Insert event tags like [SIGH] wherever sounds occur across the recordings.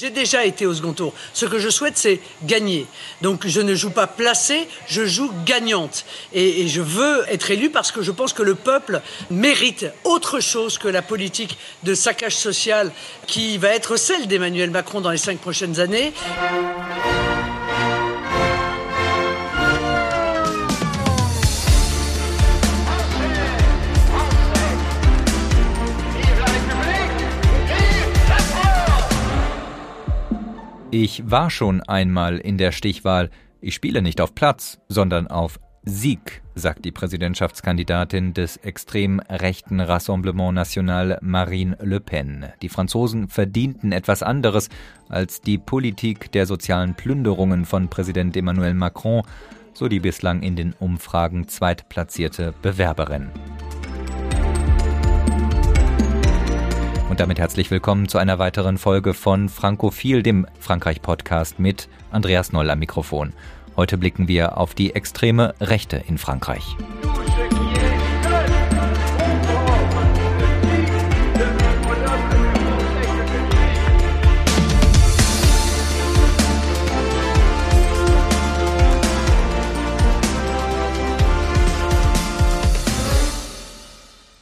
J'ai déjà été au second tour. Ce que je souhaite, c'est gagner. Donc je ne joue pas placée, je joue gagnante. Et, et, je veux être élu parce que je pense que le peuple mérite autre chose que la politique de saccage social qui va être celle d'Emmanuel Macron dans les cinq prochaines années. Ich war schon einmal in der Stichwahl. Ich spiele nicht auf Platz, sondern auf Sieg, sagt die Präsidentschaftskandidatin des extrem rechten Rassemblement National Marine Le Pen. Die Franzosen verdienten etwas anderes als die Politik der sozialen Plünderungen von Präsident Emmanuel Macron, so die bislang in den Umfragen zweitplatzierte Bewerberin. Und damit herzlich willkommen zu einer weiteren Folge von Frankophil, dem Frankreich-Podcast mit Andreas Noll am Mikrofon. Heute blicken wir auf die extreme Rechte in Frankreich.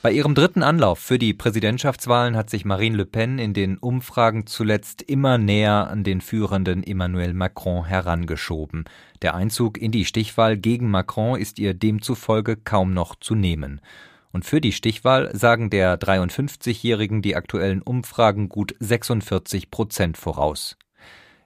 Bei ihrem dritten Anlauf für die Präsidentschaftswahlen hat sich Marine Le Pen in den Umfragen zuletzt immer näher an den führenden Emmanuel Macron herangeschoben. Der Einzug in die Stichwahl gegen Macron ist ihr demzufolge kaum noch zu nehmen. Und für die Stichwahl sagen der 53-Jährigen die aktuellen Umfragen gut 46 Prozent voraus.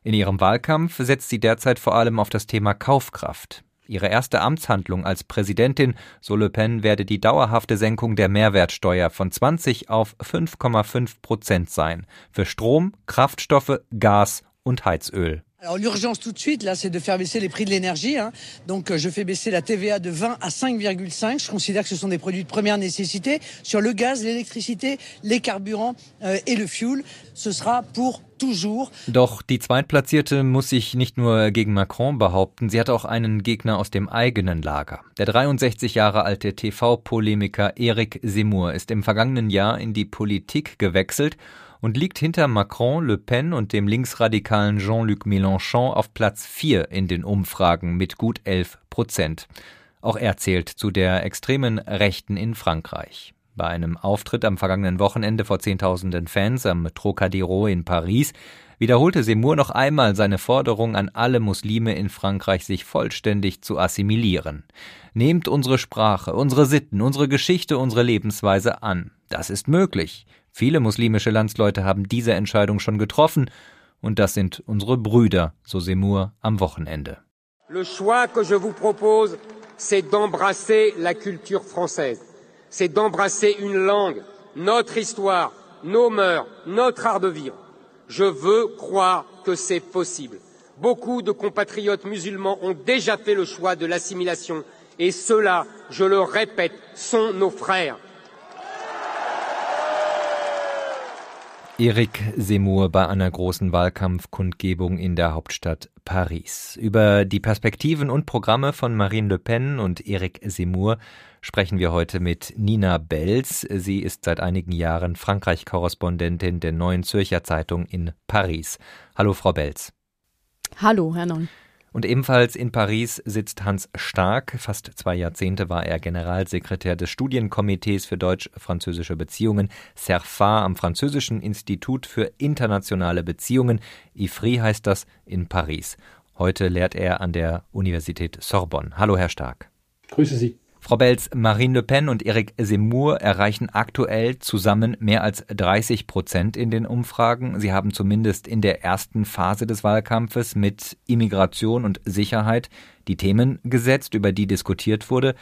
In ihrem Wahlkampf setzt sie derzeit vor allem auf das Thema Kaufkraft. Ihre erste Amtshandlung als Präsidentin, so Le Pen, werde die dauerhafte Senkung der Mehrwertsteuer von 20 auf 5,5 Prozent sein. Für Strom, Kraftstoffe, Gas und Heizöl. Alors l'urgence tout de suite, là, c'est de faire baisser les prix de l'énergie. Hein. Donc euh, je fais baisser la TVA de 20 à 5,5. Je considère que ce sont des produits de première nécessité. Sur le gaz, l'électricité, les carburants euh, et le fuel, ce sera pour. Doch die Zweitplatzierte muss sich nicht nur gegen Macron behaupten, sie hat auch einen Gegner aus dem eigenen Lager. Der 63 Jahre alte TV-Polemiker Eric Zemmour ist im vergangenen Jahr in die Politik gewechselt und liegt hinter Macron, Le Pen und dem linksradikalen Jean-Luc Mélenchon auf Platz 4 in den Umfragen mit gut 11 Prozent. Auch er zählt zu der extremen Rechten in Frankreich. Bei einem Auftritt am vergangenen Wochenende vor Zehntausenden Fans am Trocadero in Paris wiederholte Seymour noch einmal seine Forderung an alle Muslime in Frankreich, sich vollständig zu assimilieren. Nehmt unsere Sprache, unsere Sitten, unsere Geschichte, unsere Lebensweise an. Das ist möglich. Viele muslimische Landsleute haben diese Entscheidung schon getroffen, und das sind unsere Brüder, so Seymour am Wochenende. Le choix que je vous propose, c'est d'embrasser la culture française. C'est d'embrasser une langue, notre histoire, nos mœurs, notre art de vivre. Je veux croire que c'est possible. Beaucoup de compatriotes musulmans ont déjà fait le choix de l'assimilation et ceux-là, je le répète, sont nos frères. Erik Seymour bei einer großen Wahlkampfkundgebung in der Hauptstadt Paris. Über die Perspektiven und Programme von Marine Le Pen und Erik Seymour sprechen wir heute mit Nina Belz. Sie ist seit einigen Jahren Frankreich-Korrespondentin der Neuen Zürcher Zeitung in Paris. Hallo, Frau Belz. Hallo, Herr Non. Und ebenfalls in Paris sitzt Hans Stark. Fast zwei Jahrzehnte war er Generalsekretär des Studienkomitees für deutsch-französische Beziehungen, CERFA, am Französischen Institut für internationale Beziehungen, IFRI heißt das, in Paris. Heute lehrt er an der Universität Sorbonne. Hallo, Herr Stark. Grüße Sie. Frau Belz, Marine Le Pen und Eric Zemmour erreichen aktuell zusammen mehr als 30 Prozent in den Umfragen. Sie haben zumindest in der ersten Phase des Wahlkampfes mit Immigration und Sicherheit die Themen gesetzt, über die diskutiert wurde.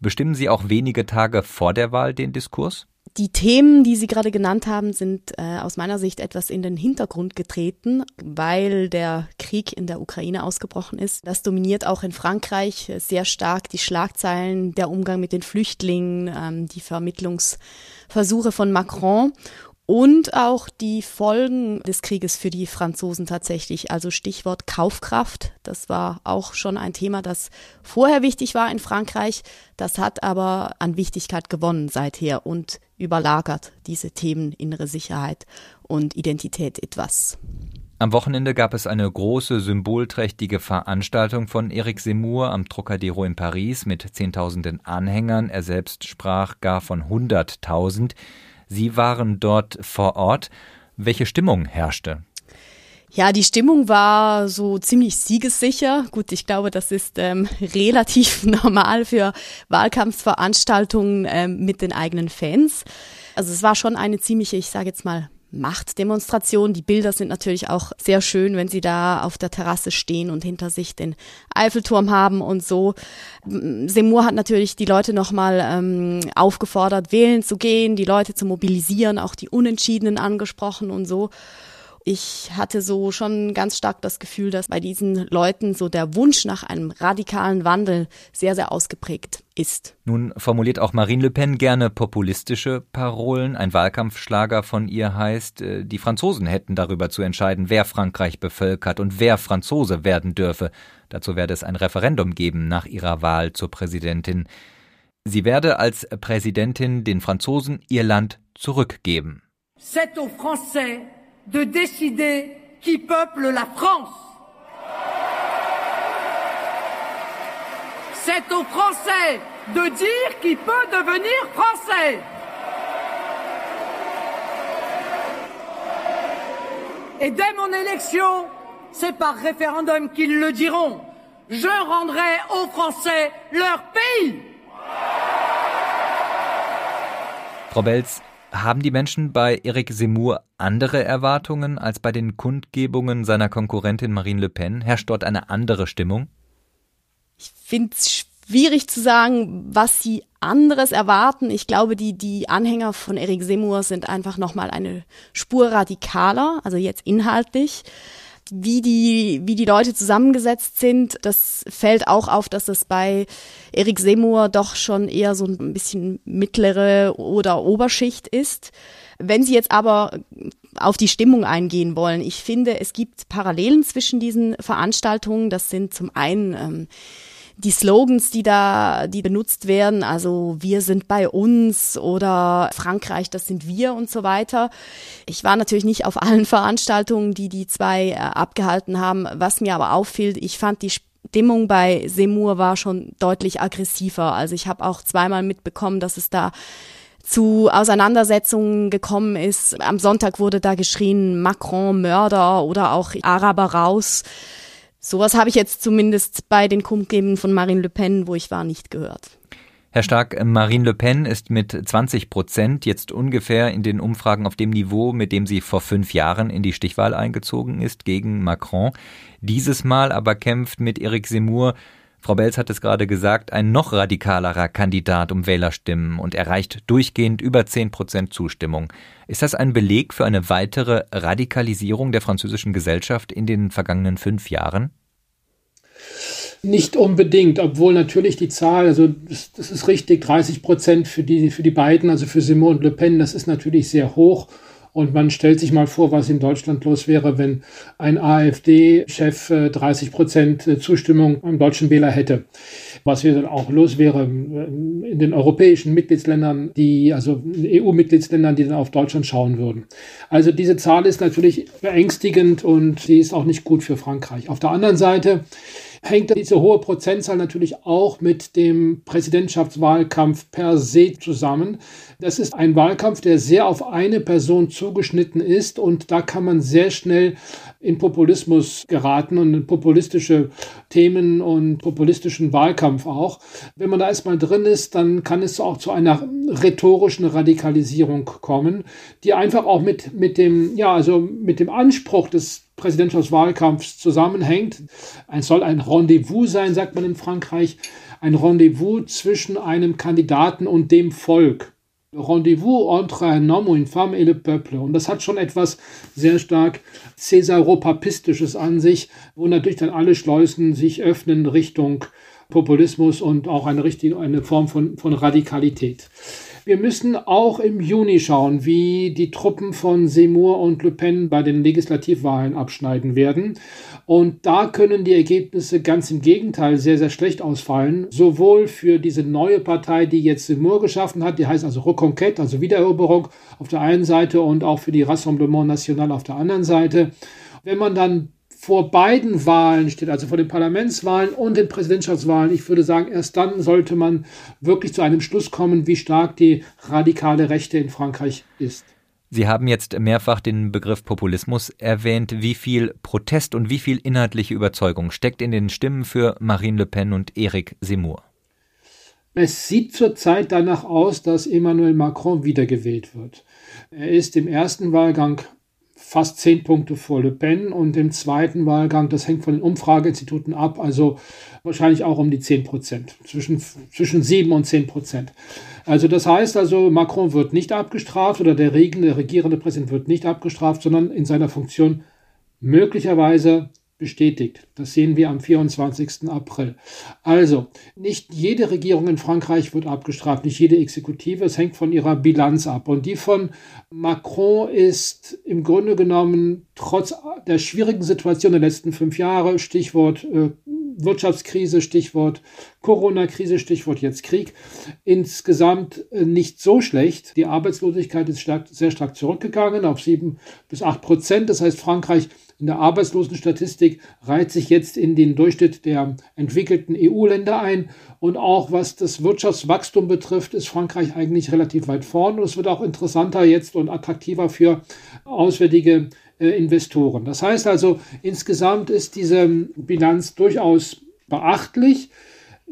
Bestimmen Sie auch wenige Tage vor der Wahl den Diskurs? Die Themen, die Sie gerade genannt haben, sind äh, aus meiner Sicht etwas in den Hintergrund getreten, weil der Krieg in der Ukraine ausgebrochen ist. Das dominiert auch in Frankreich sehr stark die Schlagzeilen, der Umgang mit den Flüchtlingen, ähm, die Vermittlungsversuche von Macron und auch die Folgen des Krieges für die Franzosen tatsächlich. Also Stichwort Kaufkraft. Das war auch schon ein Thema, das vorher wichtig war in Frankreich. Das hat aber an Wichtigkeit gewonnen seither und überlagert diese Themen innere Sicherheit und Identität etwas. Am Wochenende gab es eine große symbolträchtige Veranstaltung von Eric Zemmour am Trocadero in Paris mit Zehntausenden Anhängern. Er selbst sprach gar von hunderttausend. Sie waren dort vor Ort. Welche Stimmung herrschte? Ja, die Stimmung war so ziemlich siegessicher. Gut, ich glaube, das ist ähm, [LAUGHS] relativ [LAUGHS] normal für Wahlkampfveranstaltungen ähm, mit den eigenen Fans. Also es war schon eine ziemliche, ich sage jetzt mal, Machtdemonstration. Die Bilder sind natürlich auch sehr schön, wenn sie da auf der Terrasse stehen und hinter sich den Eiffelturm haben und so. Seymour hat natürlich die Leute nochmal ähm, aufgefordert, wählen zu gehen, die Leute zu mobilisieren, auch die Unentschiedenen angesprochen und so ich hatte so schon ganz stark das Gefühl, dass bei diesen Leuten so der Wunsch nach einem radikalen Wandel sehr, sehr ausgeprägt ist. Nun formuliert auch Marine Le Pen gerne populistische Parolen. Ein Wahlkampfschlager von ihr heißt, äh, die Franzosen hätten darüber zu entscheiden, wer Frankreich bevölkert und wer Franzose werden dürfe. Dazu werde es ein Referendum geben nach ihrer Wahl zur Präsidentin. Sie werde als Präsidentin den Franzosen ihr Land zurückgeben. C'est aux Français de décider qui peuple la France. C'est aux Français de dire qui peut devenir français. Et dès mon élection, c'est par référendum qu'ils le diront. Je rendrai aux Français leur pays. Haben die Menschen bei Eric Zemmour andere Erwartungen als bei den Kundgebungen seiner Konkurrentin Marine Le Pen? Herrscht dort eine andere Stimmung? Ich finde es schwierig zu sagen, was sie anderes erwarten. Ich glaube, die, die Anhänger von Eric Zemmour sind einfach nochmal eine Spur radikaler, also jetzt inhaltlich wie die, wie die Leute zusammengesetzt sind, das fällt auch auf, dass es bei Erik Seymour doch schon eher so ein bisschen mittlere oder Oberschicht ist. Wenn Sie jetzt aber auf die Stimmung eingehen wollen, ich finde, es gibt Parallelen zwischen diesen Veranstaltungen. Das sind zum einen ähm, die Slogans, die da, die benutzt werden, also wir sind bei uns oder Frankreich, das sind wir und so weiter. Ich war natürlich nicht auf allen [LAUGHS] Veranstaltungen, die die zwei äh, abgehalten haben. Was mir aber auffiel, ich fand die Stimmung bei Semur war schon deutlich aggressiver. Also ich habe auch zweimal mitbekommen, dass es da zu Auseinandersetzungen gekommen ist. Am Sonntag wurde da geschrien, Macron Mörder oder auch Araber raus. Sowas habe ich jetzt zumindest bei den Kundgebungen von Marine Le Pen, wo ich war, nicht gehört. Herr Stark, Marine Le Pen ist mit 20 Prozent jetzt ungefähr in den Umfragen auf dem Niveau, mit dem sie vor fünf Jahren in die Stichwahl eingezogen ist gegen Macron. Dieses Mal aber kämpft mit Eric Zemmour Frau Belz hat es gerade gesagt, ein noch radikalerer Kandidat um Wählerstimmen und erreicht durchgehend über 10 Prozent Zustimmung. Ist das ein Beleg für eine weitere Radikalisierung der französischen Gesellschaft in den vergangenen fünf Jahren? Nicht unbedingt, obwohl natürlich die Zahl, also das, das ist richtig, 30 Prozent für die, für die beiden, also für Simon und Le Pen, das ist natürlich sehr hoch. Und man stellt sich mal vor, was in Deutschland los wäre, wenn ein AfD-Chef 30 äh, Prozent äh, Zustimmung am deutschen Wähler hätte. Was hier dann auch los wäre äh, in den europäischen Mitgliedsländern, die, also EU-Mitgliedsländern, die dann auf Deutschland schauen würden. Also diese Zahl ist natürlich beängstigend und sie ist auch nicht gut für Frankreich. Auf der anderen Seite hängt diese hohe Prozentzahl natürlich auch mit dem Präsidentschaftswahlkampf per se zusammen. Das ist ein Wahlkampf, der sehr auf eine Person zugeschnitten ist und da kann man sehr schnell in Populismus geraten und in populistische Themen und populistischen Wahlkampf auch. Wenn man da erstmal drin ist, dann kann es auch zu einer rhetorischen Radikalisierung kommen, die einfach auch mit, mit dem, ja, also mit dem Anspruch des Präsidentschaftswahlkampfs zusammenhängt. Es soll ein Rendezvous sein, sagt man in Frankreich. Ein Rendezvous zwischen einem Kandidaten und dem Volk. Rendezvous entre un homme ou une femme et le peuple. Und das hat schon etwas sehr stark Cäsaropapistisches an sich, wo natürlich dann alle Schleusen sich öffnen Richtung Populismus und auch eine, richtige, eine Form von, von Radikalität. Wir müssen auch im Juni schauen, wie die Truppen von Seymour und Le Pen bei den Legislativwahlen abschneiden werden. Und da können die Ergebnisse ganz im Gegenteil sehr, sehr schlecht ausfallen. Sowohl für diese neue Partei, die jetzt Seymour geschaffen hat, die heißt also Reconquête, also Wiedereroberung auf der einen Seite und auch für die Rassemblement National auf der anderen Seite Wenn man dann vor beiden Wahlen steht, also vor den Parlamentswahlen und den Präsidentschaftswahlen, ich würde sagen, erst dann sollte man wirklich zu einem Schluss kommen, wie stark die radikale Rechte in Frankreich ist. Sie haben jetzt mehrfach den Begriff Populismus erwähnt. Wie viel Protest und wie viel inhaltliche Überzeugung steckt in den Stimmen für Marine Le Pen und Eric Zemmour? Es sieht zurzeit danach aus, dass Emmanuel Macron wiedergewählt wird. Er ist im ersten Wahlgang fast zehn Punkte vor Le Pen und im zweiten Wahlgang, das hängt von den Umfrageinstituten ab, also wahrscheinlich auch um die zehn Prozent, zwischen, zwischen sieben und zehn Prozent. Also das heißt also, Macron wird nicht abgestraft oder der regierende Präsident wird nicht abgestraft, sondern in seiner Funktion möglicherweise bestätigt. Das sehen wir am 24. April. Also, nicht jede Regierung in Frankreich wird abgestraft, nicht jede Exekutive. Es hängt von ihrer Bilanz ab. Und die von Macron ist im Grunde genommen trotz der schwierigen Situation der letzten fünf Jahre, Stichwort äh, Wirtschaftskrise, Stichwort Corona-Krise, Stichwort jetzt Krieg, insgesamt äh, nicht so schlecht. Die Arbeitslosigkeit ist stark, sehr stark zurückgegangen auf sieben bis acht Prozent. Das heißt, Frankreich in der Arbeitslosenstatistik reiht sich jetzt in den Durchschnitt der entwickelten EU-Länder ein. Und auch was das Wirtschaftswachstum betrifft, ist Frankreich eigentlich relativ weit vorn. Und es wird auch interessanter jetzt und attraktiver für auswärtige äh, Investoren. Das heißt also, insgesamt ist diese Bilanz durchaus beachtlich.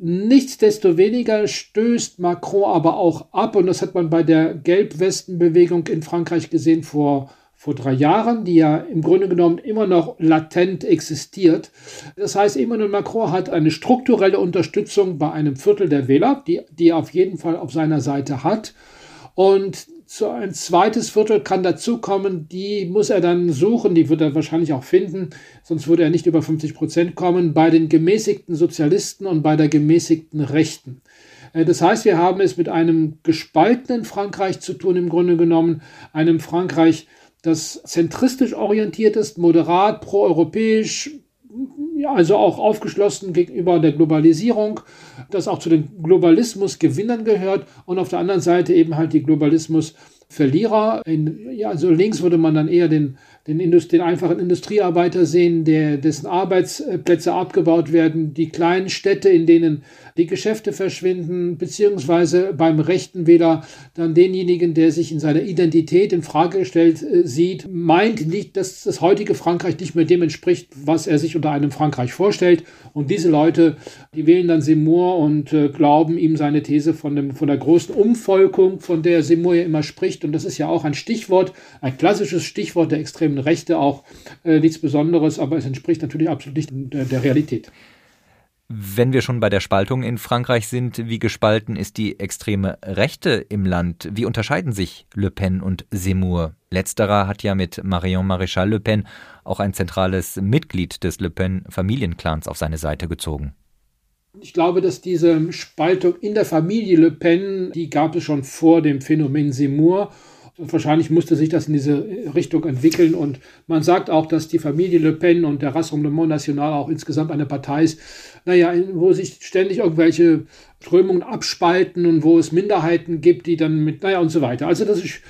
Nichtsdestoweniger stößt Macron aber auch ab, und das hat man bei der Gelbwestenbewegung in Frankreich gesehen vor, vor drei Jahren, die ja im Grunde genommen immer noch latent existiert. Das heißt, Emmanuel Macron hat eine strukturelle Unterstützung bei einem Viertel der Wähler, die, die er auf jeden Fall auf seiner Seite hat. Und so ein zweites Viertel kann dazukommen, die muss er dann suchen, die wird er wahrscheinlich auch finden, sonst würde er nicht über 50 Prozent kommen, bei den gemäßigten Sozialisten und bei der gemäßigten Rechten. Äh, das heißt, wir haben es mit einem gespaltenen Frankreich zu tun, im Grunde genommen, einem Frankreich, das zentristisch orientiert ist, moderat, proeuropäisch, also auch aufgeschlossen gegenüber der Globalisierung, das auch zu den Globalismus-Gewinnern gehört und auf der anderen Seite eben halt die Globalismus-Verlierer. Ja, also links würde man dann eher den den, Indust den einfachen Industriearbeiter sehen, der, dessen Arbeitsplätze abgebaut werden, die kleinen Städte, in denen die Geschäfte verschwinden, beziehungsweise beim rechten Wähler dann denjenigen, der sich in seiner Identität in Frage gestellt äh, sieht, meint nicht, dass das heutige Frankreich nicht mehr dem entspricht, was er sich unter einem Frankreich vorstellt. Und diese Leute, die wählen dann Seymour und äh, glauben ihm seine These von, dem, von der großen Umvolkung, von der Seymour ja immer spricht. Und das ist ja auch ein Stichwort, ein klassisches Stichwort der extremen Rechte auch äh, nichts Besonderes, aber es entspricht natürlich absolut nicht der, der Realität. Wenn wir schon bei der Spaltung in Frankreich sind, wie gespalten ist die extreme Rechte im Land? Wie unterscheiden sich Le Pen und Zemmour? Letzterer hat ja mit Marion Maréchal Le Pen auch ein zentrales Mitglied des Le Pen Familienclans auf seine Seite gezogen. Ich glaube, dass diese Spaltung in der Familie Le Pen, die gab es schon vor dem Phänomen Zemmour und wahrscheinlich musste sich das in diese Richtung entwickeln. Und man sagt auch, dass die Familie Le Pen und der Rassemblement National auch insgesamt eine Partei ist, naja, wo sich ständig irgendwelche Strömungen abspalten und wo es Minderheiten gibt, die dann mit, naja, und so weiter. Also das ist,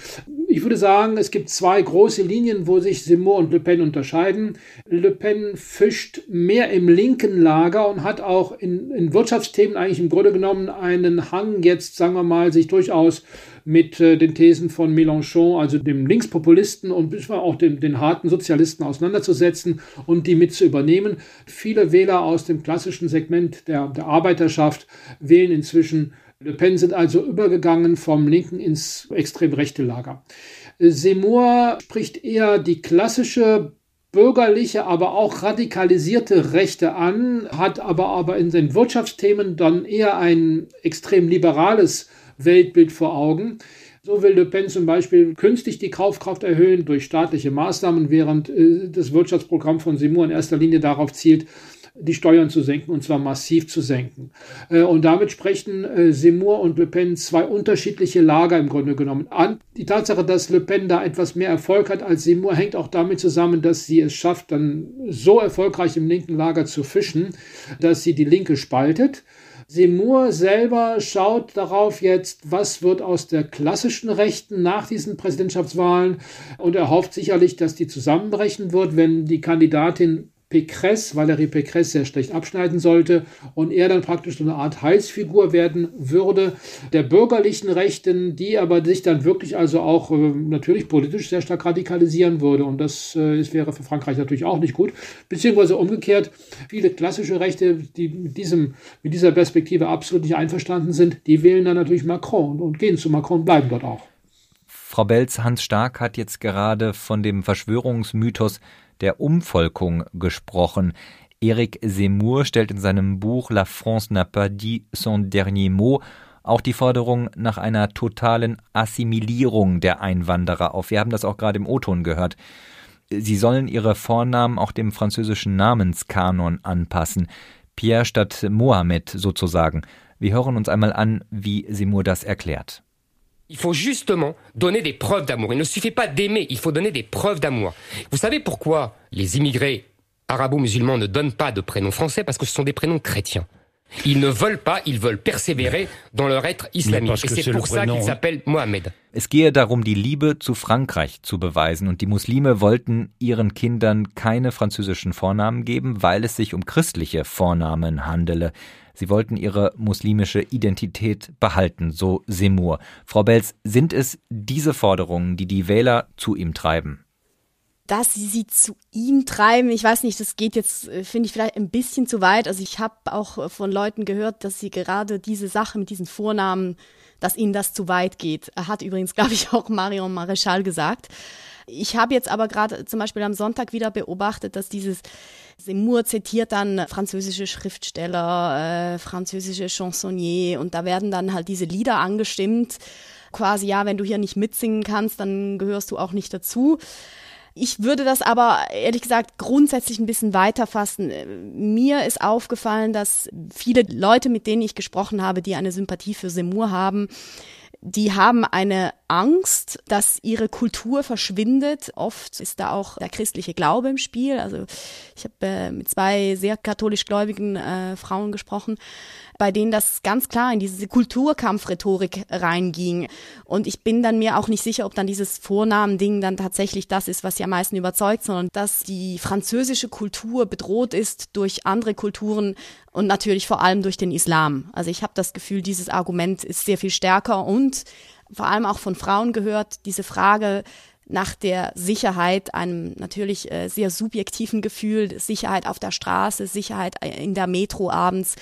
ich würde sagen, es gibt zwei große Linien, wo sich Simon und Le Pen unterscheiden. Le Pen fischt mehr im linken Lager und hat auch in, in Wirtschaftsthemen eigentlich im Grunde genommen einen Hang jetzt, sagen wir mal, sich durchaus mit äh, den Thesen von Mélenchon, also dem Linkspopulisten und auch den, den harten Sozialisten auseinanderzusetzen und die mit zu übernehmen. Viele Wähler aus dem klassischen Segment der, der Arbeiterschaft wählen inzwischen Le Pen sind also übergegangen vom linken ins extrem rechte Lager. Seymour spricht eher die klassische bürgerliche, aber auch radikalisierte Rechte an, hat aber, aber in den Wirtschaftsthemen dann eher ein extrem liberales Weltbild vor Augen. So will Le Pen zum Beispiel künstlich die Kaufkraft erhöhen durch staatliche Maßnahmen, während äh, das Wirtschaftsprogramm von Seymour in erster Linie darauf zielt, die Steuern zu senken und zwar massiv zu senken. Äh, und damit sprechen äh, Seymour und Le Pen zwei unterschiedliche Lager im Grunde genommen an. Die Tatsache, dass Le Pen da etwas mehr Erfolg hat als Seymour, hängt auch damit zusammen, dass sie es schafft, dann so erfolgreich im linken Lager zu fischen, dass sie die Linke spaltet. Seymour selber schaut darauf jetzt, was wird aus der klassischen Rechten nach diesen Präsidentschaftswahlen. Und er hofft sicherlich, dass die zusammenbrechen wird, wenn die Kandidatin Pécresse, Valérie Pécresse sehr schlecht abschneiden sollte und er dann praktisch so eine Art Heilsfigur werden würde der bürgerlichen Rechten, die aber sich dann wirklich also auch äh, natürlich politisch sehr stark radikalisieren würde und das, äh, wäre für Frankreich natürlich auch nicht gut, beziehungsweise umgekehrt viele klassische Rechte, die mit, diesem, mit dieser Perspektive absolut nicht einverstanden sind, die wählen dann natürlich Macron und, und gehen zu Macron und bleiben dort auch. Frau Belz, Hans Stark hat jetzt gerade von dem Verschwörungsmythos der Umvolkung gesprochen. Eric Zemmour stellt in seinem Buch La France n'a pas dit son dernier mot auch die Forderung nach einer totalen Assimilierung der Einwanderer auf. Wir haben das auch gerade im O-Ton gehört. Sie sollen ihre Vornamen auch dem französischen Namenskanon anpassen. Pierre statt Mohammed sozusagen. Wir hören uns einmal an, wie Seymour das erklärt. Il faut justement donner des preuves d'amour. Il ne suffit pas d'aimer, il faut donner des preuves d'amour. Vous savez pourquoi les immigrés arabo-musulmans ne donnent pas de prénoms français? Parce que ce sont des prénoms chrétiens. Ils ne veulent pas, ils veulent persévérer dans leur être islamique. Et c'est pour ça qu'ils s'appellent Mohammed. Es gehe darum, die Liebe zu Frankreich zu beweisen. Und die Muslime wollten ihren Kindern keine französischen Vornamen geben, weil es sich um christliche Vornamen handele. Sie wollten ihre muslimische Identität behalten, so Semur. Frau Belz, sind es diese Forderungen, die die Wähler zu ihm treiben? dass sie sie zu ihm treiben. Ich weiß nicht, das geht jetzt, äh, finde ich, vielleicht ein bisschen zu weit. Also ich habe auch äh, von Leuten gehört, dass sie gerade diese Sache mit diesen Vornamen, dass ihnen das zu weit geht. Hat übrigens, [LAUGHS] glaube ich, auch Marion Maréchal gesagt. Ich habe jetzt aber gerade zum Beispiel am Sonntag wieder beobachtet, dass dieses Seymour zitiert dann französische Schriftsteller, äh, französische Chansonnier und da werden dann halt diese Lieder angestimmt. Quasi, ja, wenn du hier nicht mitsingen kannst, dann gehörst du auch nicht dazu. Ich würde das aber ehrlich gesagt grundsätzlich ein bisschen weiter fassen. Mir ist aufgefallen, dass viele Leute, mit denen ich gesprochen habe, die eine Sympathie für Seymour haben, die haben eine Angst, dass ihre Kultur verschwindet. Oft ist da auch der christliche Glaube im Spiel. Also ich habe äh, mit zwei sehr katholisch gläubigen äh, Frauen gesprochen, bei denen das ganz klar in diese Kulturkampfrhetorik reinging. Und ich bin dann mir auch nicht sicher, ob dann dieses Vornamending dann tatsächlich das ist, was sie am meisten überzeugt, sondern dass die französische Kultur bedroht ist durch andere Kulturen und natürlich vor allem durch den Islam. Also ich habe das Gefühl, dieses Argument ist sehr viel stärker und vor allem auch von Frauen gehört, diese Frage, nach der Sicherheit, einem natürlich äh, sehr subjektiven Gefühl, Sicherheit auf der Straße, Sicherheit äh, in der Metro abends,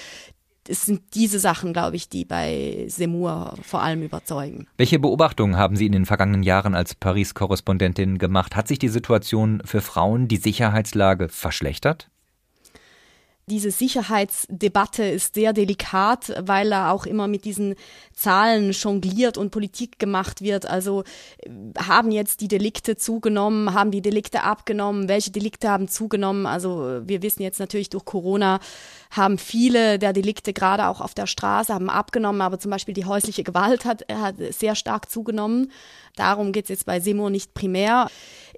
es sind diese Sachen, glaube ich, die bei Semur vor allem überzeugen. Welche Beobachtungen haben Sie in den vergangenen Jahren als Paris-Korrespondentin gemacht? Hat sich die Situation für Frauen, die Sicherheitslage verschlechtert? Diese Sicherheitsdebatte ist sehr delikat, weil da auch immer mit diesen Zahlen jongliert und Politik gemacht wird. Also äh, haben jetzt die Delikte zugenommen, haben die Delikte abgenommen, welche Delikte haben zugenommen? Also äh, wir wissen jetzt natürlich durch Corona haben viele der Delikte gerade auch auf der Straße haben abgenommen, aber zum Beispiel die häusliche Gewalt hat, hat sehr stark zugenommen. Darum geht es jetzt bei Simo nicht primär.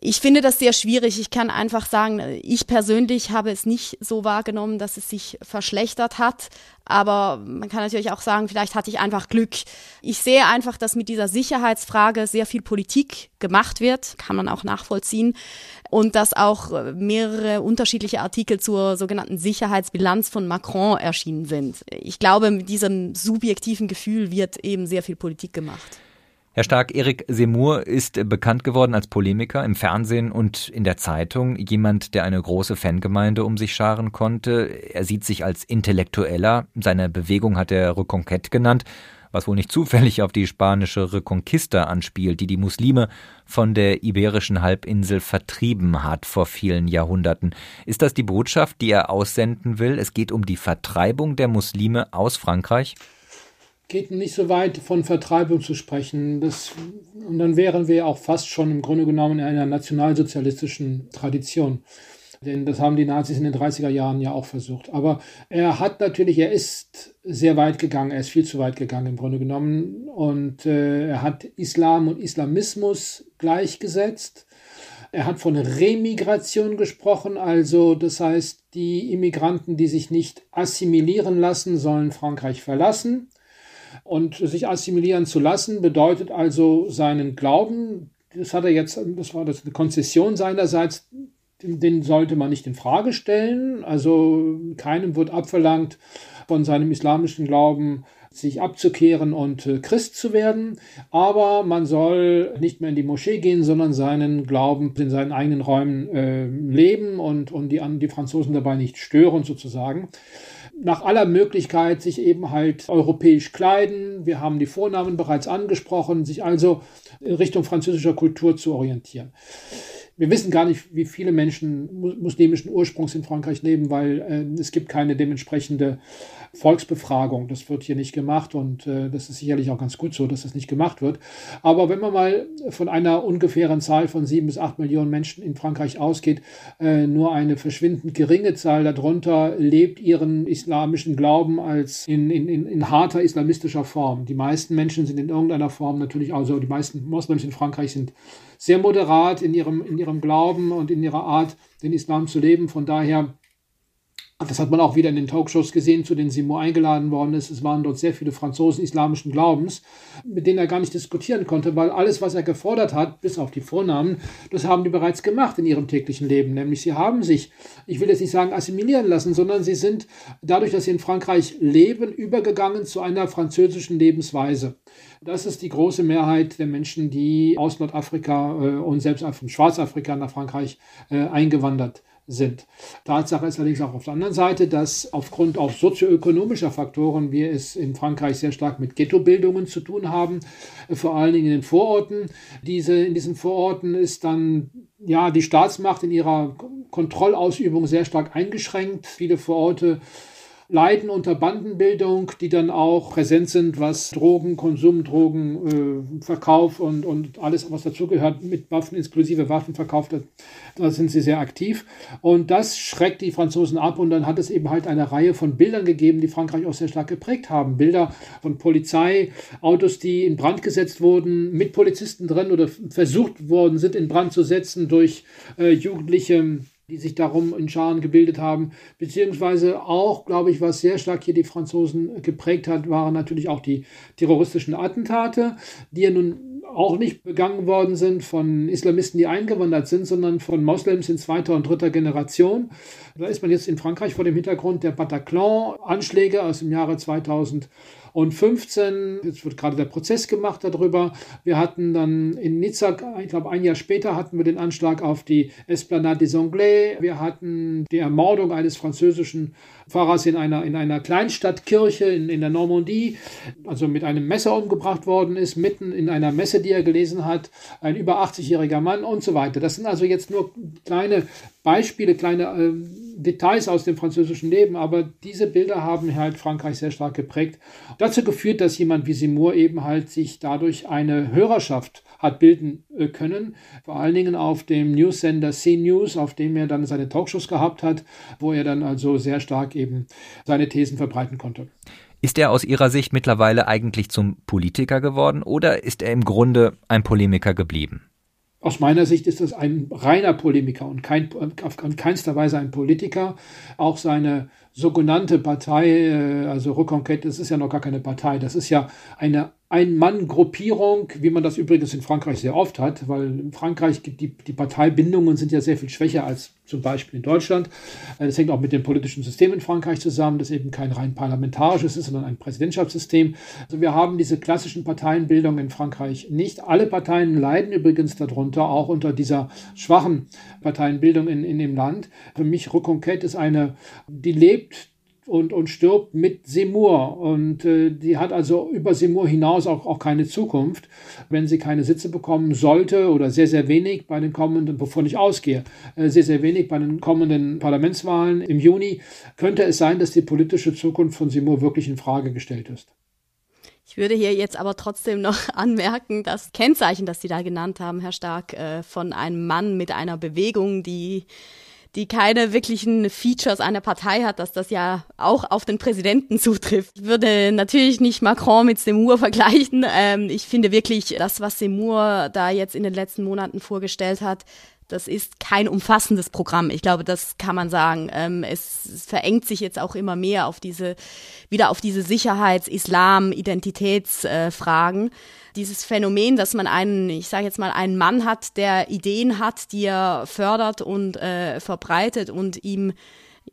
Ich finde das sehr schwierig. Ich kann einfach sagen, ich persönlich habe es nicht so wahrgenommen, dass es sich verschlechtert hat. Aber man kann natürlich auch sagen, vielleicht hatte ich einfach Glück. Ich sehe einfach, dass mit dieser Sicherheitsfrage sehr viel Politik gemacht wird, kann man auch nachvollziehen. Und dass auch mehrere unterschiedliche Artikel zur sogenannten Sicherheitsbilanz von Macron erschienen sind. Ich glaube, mit diesem subjektiven Gefühl wird eben sehr viel Politik gemacht. Herr Stark, Erik Semur ist bekannt geworden als Polemiker im Fernsehen und in der Zeitung. Jemand, der eine große Fangemeinde um sich scharen konnte. Er sieht sich als Intellektueller. Seine Bewegung hat er Reconquête genannt, was wohl nicht zufällig auf die spanische Reconquista anspielt, die die Muslime von der iberischen Halbinsel vertrieben hat vor vielen Jahrhunderten. Ist das die Botschaft, die er aussenden will? Es geht um die Vertreibung der Muslime aus Frankreich? Geht nicht so weit von Vertreibung zu sprechen. Das, und dann wären wir auch fast schon im Grunde genommen in einer nationalsozialistischen Tradition. Denn das haben die Nazis in den 30er Jahren ja auch versucht. Aber er hat natürlich, er ist sehr weit gegangen, er ist viel zu weit gegangen im Grunde genommen. Und äh, er hat Islam und Islamismus gleichgesetzt. Er hat von Remigration gesprochen, also das heißt, die Immigranten, die sich nicht assimilieren lassen, sollen Frankreich verlassen. Und sich assimilieren zu lassen bedeutet also seinen Glauben, das hat er jetzt, das war das eine Konzession seinerseits, den sollte man nicht in Frage stellen. Also keinem wird abverlangt, von seinem islamischen Glauben sich abzukehren und äh, Christ zu werden. Aber man soll nicht mehr in die Moschee gehen, sondern seinen Glauben in seinen eigenen Räumen äh, leben und, und die, die Franzosen dabei nicht stören sozusagen nach aller Möglichkeit sich eben halt europäisch kleiden. Wir haben die Vornamen bereits angesprochen, sich also in Richtung französischer Kultur zu orientieren. Wir wissen gar nicht, wie viele Menschen muslimischen Ursprungs in Frankreich leben, weil äh, es gibt keine dementsprechende Volksbefragung. Das wird hier nicht gemacht und äh, das ist sicherlich auch ganz gut so, dass das nicht gemacht wird. Aber wenn man mal von einer ungefähren Zahl von sieben bis acht Millionen Menschen in Frankreich ausgeht, äh, nur eine verschwindend geringe Zahl darunter lebt ihren islamischen Glauben als in, in, in, in harter islamistischer Form. Die meisten Menschen sind in irgendeiner Form natürlich, also die meisten Moslems in Frankreich sind sehr moderat in ihrem, in ihrem Glauben und in ihrer Art, den Islam zu leben. Von daher das hat man auch wieder in den Talkshows gesehen, zu denen Simon eingeladen worden ist. Es waren dort sehr viele Franzosen islamischen Glaubens, mit denen er gar nicht diskutieren konnte, weil alles, was er gefordert hat, bis auf die Vornamen, das haben die bereits gemacht in ihrem täglichen Leben. Nämlich sie haben sich, ich will jetzt nicht sagen assimilieren lassen, sondern sie sind dadurch, dass sie in Frankreich leben, übergegangen zu einer französischen Lebensweise. Das ist die große Mehrheit der Menschen, die aus Nordafrika äh, und selbst von Schwarzafrika nach Frankreich äh, eingewandert sind sind. Tatsache ist allerdings auch auf der anderen Seite, dass aufgrund auch sozioökonomischer Faktoren wir es in Frankreich sehr stark mit Ghettobildungen zu tun haben, vor allen Dingen in den Vororten. Diese, in diesen Vororten ist dann ja die Staatsmacht in ihrer Kontrollausübung sehr stark eingeschränkt. Viele Vororte leiden unter Bandenbildung, die dann auch präsent sind, was Drogen, Konsum, Drogen, äh, und, und alles, was dazugehört, mit Waffen, inklusive Waffenverkauf, da, da sind sie sehr aktiv. Und das schreckt die Franzosen ab und dann hat es eben halt eine Reihe von Bildern gegeben, die Frankreich auch sehr stark geprägt haben. Bilder von Polizei, Autos, die in Brand gesetzt wurden, mit Polizisten drin oder versucht worden sind, in Brand zu setzen durch äh, Jugendliche die sich darum in Scharen gebildet haben, beziehungsweise auch, glaube ich, was sehr stark hier die Franzosen geprägt hat, waren natürlich auch die terroristischen Attentate, die ja nun auch nicht begangen worden sind von Islamisten, die eingewandert sind, sondern von Moslems in zweiter und dritter Generation. Da ist man jetzt in Frankreich vor dem Hintergrund der Bataclan-Anschläge aus dem Jahre 2000 und 15, jetzt wird gerade der Prozess gemacht darüber. Wir hatten dann in Nizza, ich glaube ein Jahr später, hatten wir den Anschlag auf die Esplanade des Anglais. Wir hatten die Ermordung eines französischen Pfarrers in einer, in einer Kleinstadtkirche in, in der Normandie, also mit einem Messer umgebracht worden ist, mitten in einer Messe, die er gelesen hat, ein über 80-jähriger Mann und so weiter. Das sind also jetzt nur kleine Beispiele, kleine äh, Details aus dem französischen Leben, aber diese Bilder haben halt Frankreich sehr stark geprägt. Dazu geführt, dass jemand wie Seymour eben halt sich dadurch eine Hörerschaft hat bilden äh, können, vor allen Dingen auf dem Newsender CNews, auf dem er dann seine Talkshows gehabt hat, wo er dann also sehr stark eben seine Thesen verbreiten konnte. Ist er aus Ihrer Sicht mittlerweile eigentlich zum Politiker geworden oder ist er im Grunde ein Polemiker geblieben? Aus meiner Sicht ist das ein reiner Polemiker und kein, auf keinster Weise ein Politiker. Auch seine sogenannte Partei, äh, also Reconquête, das ist ja noch gar keine Partei, das ist ja eine ein-Mann-Gruppierung, wie man das übrigens in Frankreich sehr oft hat, weil in Frankreich die, die Parteibindungen sind ja sehr viel schwächer als zum Beispiel in Deutschland. Äh, das hängt auch mit dem politischen System in Frankreich zusammen, das eben kein rein parlamentarisches ist, sondern ein Präsidentschaftssystem. Also wir haben diese klassischen Parteienbildungen in Frankreich nicht. Alle Parteien leiden übrigens darunter, auch unter dieser schwachen Parteienbildung in, in dem Land. Für mich Reconquête ist eine, die lebt und, und stirbt mit Seymour. Und äh, die hat also über Seymour hinaus auch, auch keine Zukunft, wenn sie keine Sitze bekommen sollte oder sehr, sehr wenig bei den kommenden, wovon ich ausgehe, äh, sehr, sehr wenig bei den kommenden Parlamentswahlen im Juni, könnte es sein, dass die politische Zukunft von Seymour wirklich in Frage gestellt ist. Ich würde hier jetzt aber trotzdem noch [LAUGHS] anmerken, das Kennzeichen, das Sie da genannt haben, Herr Stark, äh, von einem Mann mit einer Bewegung, die die keine wirklichen Features einer Partei hat, dass das ja auch auf den Präsidenten [LAUGHS] zutrifft. Ich würde natürlich nicht Macron mit Seymour vergleichen. Ähm, ich finde wirklich, das, was Seymour da jetzt in den letzten Monaten vorgestellt hat, das ist kein umfassendes Programm. Ich glaube, das kann man sagen. Ähm, es, es verengt sich jetzt auch immer mehr auf diese, wieder auf diese Sicherheits-, Islam-, Identitätsfragen. Äh, Dieses Phänomen, dass man einen, ich sage jetzt mal, einen Mann hat, der Ideen hat, die er fördert und äh, verbreitet und ihm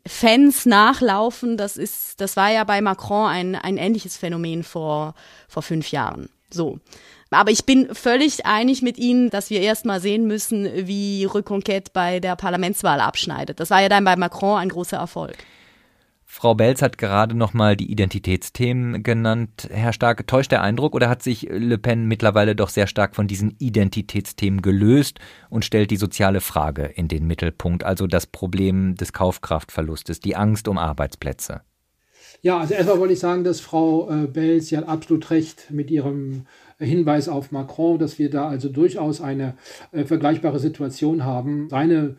Fans nachlaufen, das ist, das war ja bei Macron ein, ein ähnliches Phänomen vor, vor fünf Jahren. So. Aber ich bin völlig einig mit Ihnen, dass wir erst mal sehen müssen, wie Reconquête bei der Parlamentswahl abschneidet. Das war ja dann bei Macron ein großer Erfolg. Frau Belz hat gerade noch mal die Identitätsthemen genannt. Herr Stark, täuscht der Eindruck oder hat sich Le Pen mittlerweile doch sehr stark von diesen Identitätsthemen gelöst und stellt die soziale Frage in den Mittelpunkt, also das Problem des Kaufkraftverlustes, die Angst um Arbeitsplätze? Ja, also erstmal wollte ich sagen, dass Frau äh, Belz, sie hat absolut recht mit ihrem Hinweis auf Macron, dass wir da also durchaus eine äh, vergleichbare Situation haben. Seine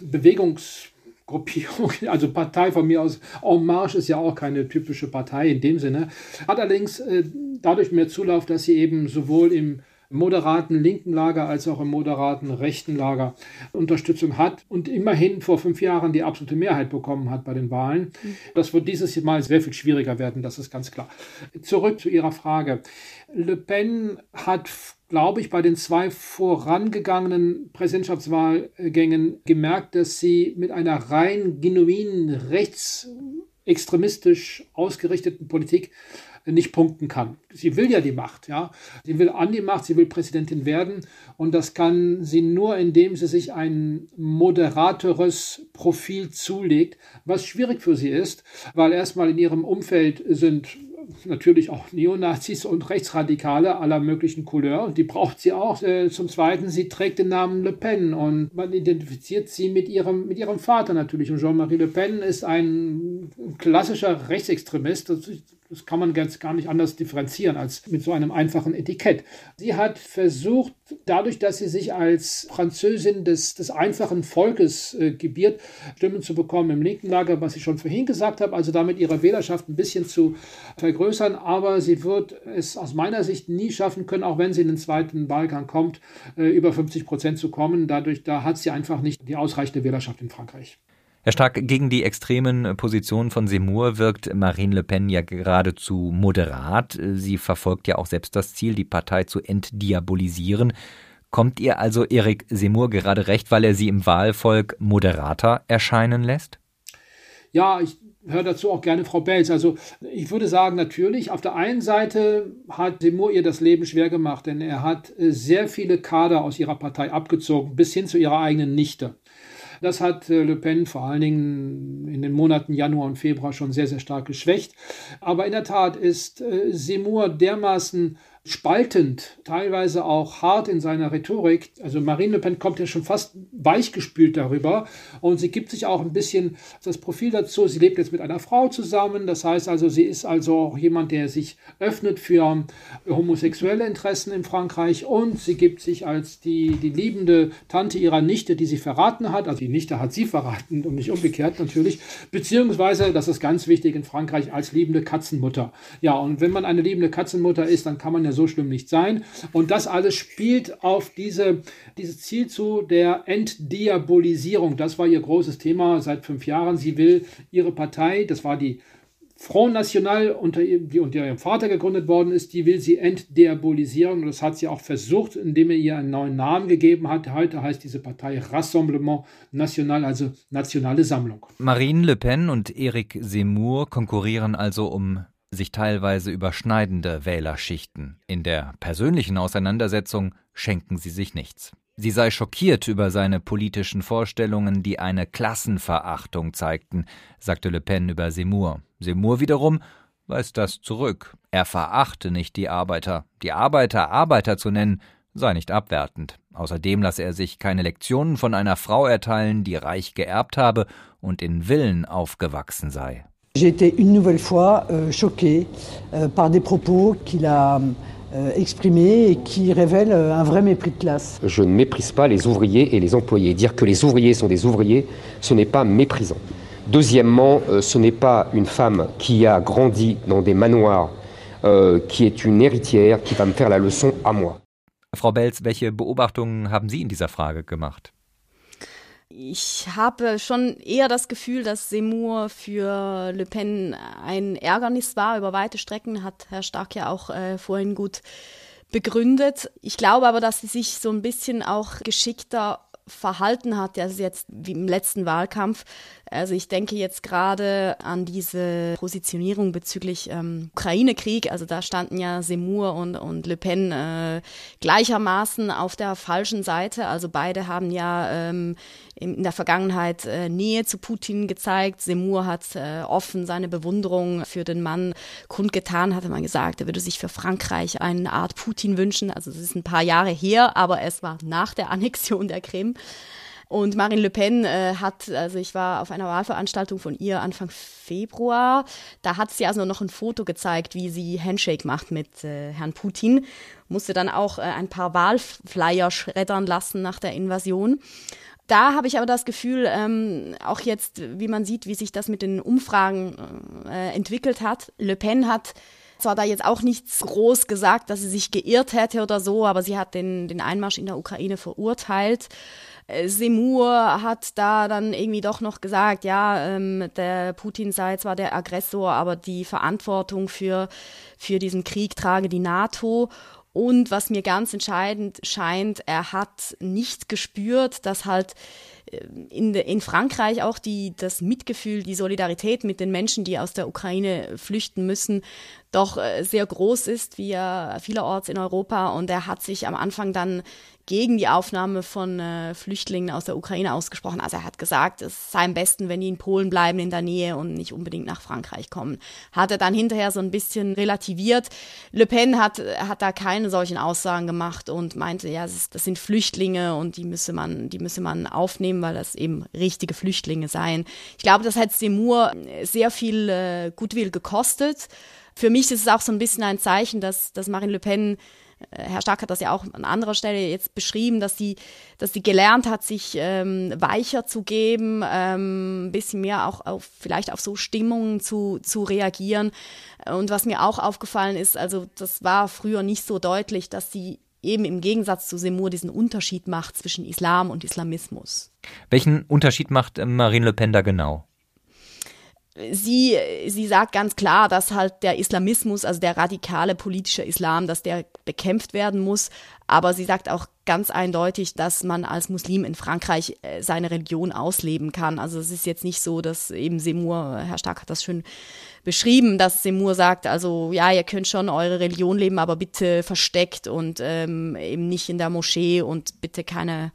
Bewegungsgruppierung, [LAUGHS] also Partei von mir aus, En Marche ist ja auch keine typische Partei in dem Sinne, hat allerdings äh, dadurch mehr Zulauf, dass sie eben sowohl im moderaten linken Lager als auch im moderaten rechten Lager Unterstützung hat und immerhin vor fünf Jahren die absolute Mehrheit bekommen hat bei den Wahlen. Das wird dieses Mal sehr viel schwieriger werden, das ist ganz klar. Zurück zu Ihrer Frage. Le Pen hat glaube ich, bei den zwei vorangegangenen Präsidentschaftswahlgängen gemerkt, dass sie mit einer rein genuinen rechtsextremistisch ausgerichteten Politik nicht punkten kann. Sie will ja die Macht, ja. Sie will an die Macht, sie will Präsidentin werden und das kann sie nur, indem sie sich ein moderateres Profil zulegt, was schwierig für sie ist, weil erstmal in ihrem Umfeld sind natürlich auch Neonazis und Rechtsradikale aller möglichen Couleur die braucht sie auch. Äh, zum Zweiten, sie trägt den Namen Le Pen und man identifiziert sie mit ihrem, mit ihrem Vater natürlich. Und Jean-Marie Le Pen ist ein klassischer Rechtsextremist. Das, das kann man ganz gar nicht anders differenzieren als mit so einem einfachen Etikett. Sie hat versucht, dadurch, dass sie sich als Französin des, des einfachen Volkes äh, gebiert, Stimmen zu bekommen im linken Lager, was ich schon vorhin gesagt habe, also damit ihre Wählerschaft ein bisschen zu vergrößern. Aber sie wird es aus meiner Sicht nie schaffen können, auch wenn sie in den zweiten Wahlgang kommt, äh, über 50 Prozent zu kommen. Dadurch, da hat sie einfach nicht die ausreichende Wählerschaft in Frankreich. Herr Stark, gegen die extremen Positionen von Seymour wirkt Marine Le Pen ja geradezu moderat. Sie verfolgt ja auch selbst das Ziel, die Partei zu entdiabolisieren. Kommt ihr also Eric Seymour gerade recht, weil er sie im Wahlvolk moderater erscheinen lässt? Ja, ich höre dazu auch gerne Frau Belz. Also ich würde sagen, natürlich, auf der einen Seite hat Seymour ihr das Leben schwer gemacht, denn er hat äh, sehr viele Kader aus ihrer Partei abgezogen, bis hin zu ihrer eigenen Nichte. Das hat äh, Le Pen vor allen Dingen in den Monaten Januar und Februar schon sehr, sehr stark geschwächt. Aber in der Tat ist äh, Seymour dermaßen spaltend, teilweise auch hart in seiner Rhetorik. Also Marine Le Pen kommt ja schon fast weichgespült darüber und sie gibt sich auch ein bisschen das Profil dazu. Sie lebt jetzt mit einer Frau zusammen, das heißt also, sie ist also auch jemand, der sich öffnet für homosexuelle Interessen in Frankreich und sie gibt sich als die, die liebende Tante ihrer Nichte, die sie verraten hat, also die Nichte hat sie verraten und nicht umgekehrt natürlich, beziehungsweise, das ist ganz wichtig in Frankreich, als liebende Katzenmutter. Ja, und wenn man eine liebende Katzenmutter ist, dann kann man ja ja so schlimm nicht sein. Und das alles spielt auf diese, dieses Ziel zu der Entdiabolisierung. Das war ihr großes Thema seit fünf Jahren. Sie will ihre Partei, das war die Front National, unter, die unter ihrem Vater gegründet worden ist, die will sie entdiabolisieren. Und das hat sie auch versucht, indem er ihr einen neuen Namen gegeben hat. Heute heißt diese Partei Rassemblement National, also Nationale Sammlung. Marine Le Pen und Eric Seymour konkurrieren also um sich teilweise überschneidende Wählerschichten. In der persönlichen Auseinandersetzung schenken sie sich nichts. Sie sei schockiert über seine politischen Vorstellungen, die eine Klassenverachtung zeigten, sagte Le Pen über Seymour. Seymour wiederum weist das zurück. Er verachte nicht die Arbeiter. Die Arbeiter Arbeiter zu nennen, sei nicht abwertend. Außerdem lasse er sich keine Lektionen von einer Frau erteilen, die reich geerbt habe und in Villen aufgewachsen sei. J'ai été une nouvelle fois euh, choquée euh, par des propos qu'il a euh, exprimés et qui révèlent euh, un vrai mépris de classe. Je ne méprise pas les ouvriers et les employés. Dire que les ouvriers sont des ouvriers, ce n'est pas méprisant. Deuxièmement, euh, ce n'est pas une femme qui a grandi dans des manoirs, euh, qui est une héritière, qui va me faire la leçon à moi. Frau Belz, welche Beobachtungen haben Sie in dieser Frage gemacht? Ich habe schon eher das Gefühl, dass Seymour für Le Pen ein Ärgernis war über weite Strecken, hat Herr Stark ja auch äh, vorhin gut begründet. Ich glaube aber, dass sie sich so ein bisschen auch geschickter verhalten hat, also jetzt wie im letzten Wahlkampf. Also ich denke jetzt gerade an diese Positionierung bezüglich ähm, Ukraine-Krieg. Also da standen ja Seymour und, und Le Pen äh, gleichermaßen auf der falschen Seite. Also beide haben ja ähm, in der Vergangenheit äh, Nähe zu Putin gezeigt. Seymour hat äh, offen seine Bewunderung für den Mann kundgetan, hatte man gesagt, er würde sich für Frankreich eine Art Putin wünschen. Also das ist ein paar Jahre her, aber es war nach der Annexion der Krim. Und Marine Le Pen äh, hat, also ich war auf einer Wahlveranstaltung von ihr Anfang Februar, da hat sie also noch ein Foto gezeigt, wie sie Handshake macht mit äh, Herrn Putin, musste dann auch äh, ein paar Wahlflyer schreddern lassen nach der Invasion. Da habe ich aber das Gefühl, ähm, auch jetzt, wie man sieht, wie sich das mit den Umfragen äh, entwickelt hat. Le Pen hat zwar da jetzt auch nichts groß gesagt, dass sie sich geirrt hätte oder so, aber sie hat den, den Einmarsch in der Ukraine verurteilt. Äh, Semur hat da dann irgendwie doch noch gesagt, ja, ähm, der Putin sei zwar der Aggressor, aber die Verantwortung für, für diesen Krieg trage die NATO. Und was mir ganz entscheidend scheint, er hat nicht gespürt, dass halt in, in Frankreich auch die, das Mitgefühl, die Solidarität mit den Menschen, die aus der Ukraine flüchten müssen, doch äh, sehr groß ist, wie er vielerorts in Europa. Und er hat sich am Anfang dann gegen die Aufnahme von äh, Flüchtlingen aus der Ukraine ausgesprochen. Also er hat gesagt, es sei am besten, wenn die in Polen bleiben in der Nähe und nicht unbedingt nach Frankreich kommen. Hat er dann hinterher so ein bisschen relativiert. Le Pen hat, hat da keine solchen Aussagen gemacht und meinte, ja, das, das sind Flüchtlinge und die müsse man, die müsse man aufnehmen, weil das eben richtige Flüchtlinge seien. Ich glaube, das hat Seymour sehr viel äh, Gutwill gekostet. Für mich ist es auch so ein bisschen ein Zeichen, dass, dass Marine Le Pen äh, Herr Stark hat das ja auch an anderer Stelle jetzt beschrieben, dass sie, dass sie gelernt hat, sich ähm, weicher zu geben, ähm, ein bisschen mehr auch auf vielleicht auf so Stimmungen zu, zu reagieren. Und was mir auch aufgefallen ist, also das war früher nicht so deutlich, dass sie eben im Gegensatz zu Semur diesen Unterschied macht zwischen Islam und Islamismus. Welchen Unterschied macht äh, Marine Le Pen da genau? sie, sie sagt ganz klar, dass halt der Islamismus, also der radikale politische Islam, dass der bekämpft werden muss. Aber sie sagt auch ganz eindeutig, dass man als Muslim in Frankreich äh, seine Religion ausleben kann. Also es ist jetzt nicht so, dass eben Seymour, Herr Stark hat das schön beschrieben, dass Seymour sagt, also ja, ihr könnt schon eure Religion leben, aber bitte versteckt und ähm, eben nicht in der Moschee und bitte keine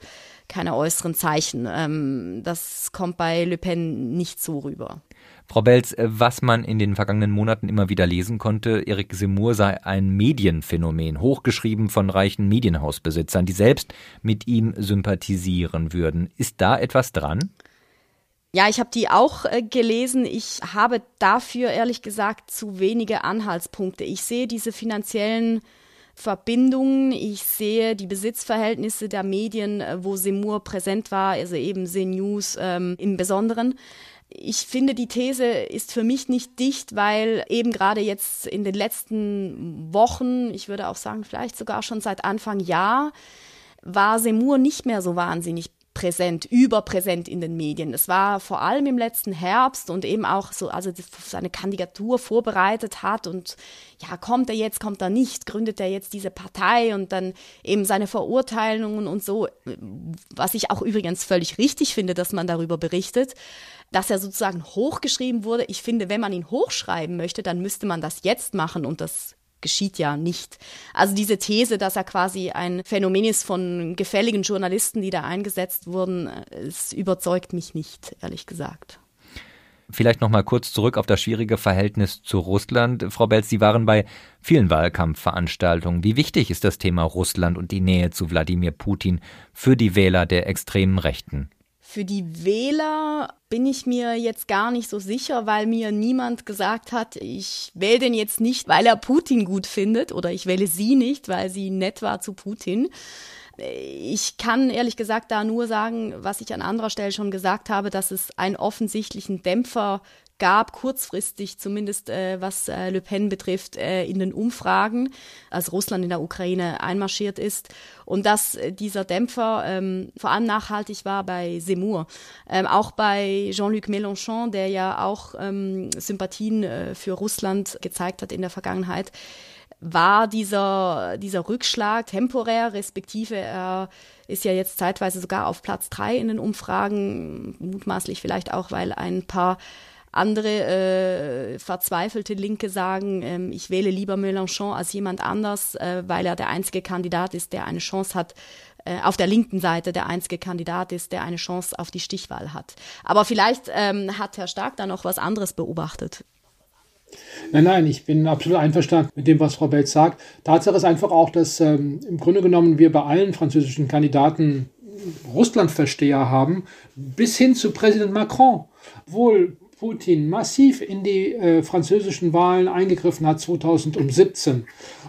keine äußeren Zeichen. Ähm, das kommt bei Le Pen nicht so rüber. Frau Belz, äh, was man in den vergangenen Monaten immer wieder lesen konnte, Erik Semur sei ein Medienphänomen, hochgeschrieben von reichen Medienhausbesitzern, die selbst mit ihm sympathisieren würden. Ist da etwas dran? Ja, ich habe die auch äh, gelesen. Ich habe dafür ehrlich gesagt zu wenige Anhaltspunkte. Ich sehe diese finanziellen Verbindungen, ich sehe die Besitzverhältnisse der Medien, äh, wo Semur präsent war, also eben CNews ähm, im Besonderen. Ich finde, die These ist für mich nicht dicht, weil eben gerade jetzt in den letzten Wochen, ich würde auch sagen, vielleicht sogar schon seit Anfang Jahr, war Semur nicht mehr so wahnsinnig präsent, überpräsent in den Medien. Es war vor allem im letzten Herbst und eben auch so, also seine Kandidatur vorbereitet hat und ja, kommt er jetzt, kommt er nicht, gründet er jetzt diese Partei und dann eben seine Verurteilungen und so, was ich auch übrigens völlig richtig finde, dass man darüber berichtet dass er sozusagen hochgeschrieben wurde. Ich finde, wenn man ihn hochschreiben möchte, dann müsste man das jetzt machen und das geschieht ja nicht. Also diese These, dass er quasi ein Phänomen ist von gefälligen Journalisten, die da eingesetzt wurden, es überzeugt mich nicht, ehrlich gesagt. Vielleicht noch mal kurz zurück auf das schwierige Verhältnis zu Russland. Frau Belz, Sie waren bei vielen Wahlkampfveranstaltungen. Wie wichtig ist das Thema Russland und die Nähe zu Wladimir Putin für die Wähler der extremen Rechten? Für die Wähler bin ich mir jetzt gar nicht so sicher, weil mir niemand gesagt hat, ich wähle den jetzt nicht, weil er Putin gut findet oder ich wähle sie nicht, weil sie nett war zu Putin. Ich kann ehrlich gesagt da nur sagen, was ich an anderer Stelle schon gesagt habe, dass es einen offensichtlichen Dämpfer gab, kurzfristig zumindest äh, was äh, Le Pen betrifft, äh, in den Umfragen, als Russland in der Ukraine einmarschiert ist. Und dass äh, dieser Dämpfer ähm, vor allem nachhaltig war bei Seymour. Ähm, auch bei Jean-Luc Mélenchon, der ja auch ähm, Sympathien äh, für Russland gezeigt hat in der Vergangenheit, war dieser, dieser Rückschlag temporär, respektive er ist ja jetzt zeitweise sogar auf Platz drei in den Umfragen, mutmaßlich vielleicht auch, weil ein paar andere äh, verzweifelte Linke sagen, ähm, ich wähle lieber Mélenchon als jemand anders, äh, weil er der einzige Kandidat ist, der eine Chance hat, äh, auf der linken Seite der einzige Kandidat ist, der eine Chance auf die Stichwahl hat. Aber vielleicht ähm, hat Herr Stark da noch was anderes beobachtet. Nein, nein, ich bin absolut einverstanden mit dem, was Frau Belz sagt. Tatsache ist einfach auch, dass ähm, im Grunde genommen wir bei allen französischen Kandidaten Russlandversteher haben, bis hin zu Präsident Macron. Wohl Putin massiv in die äh, französischen Wahlen eingegriffen hat 2017,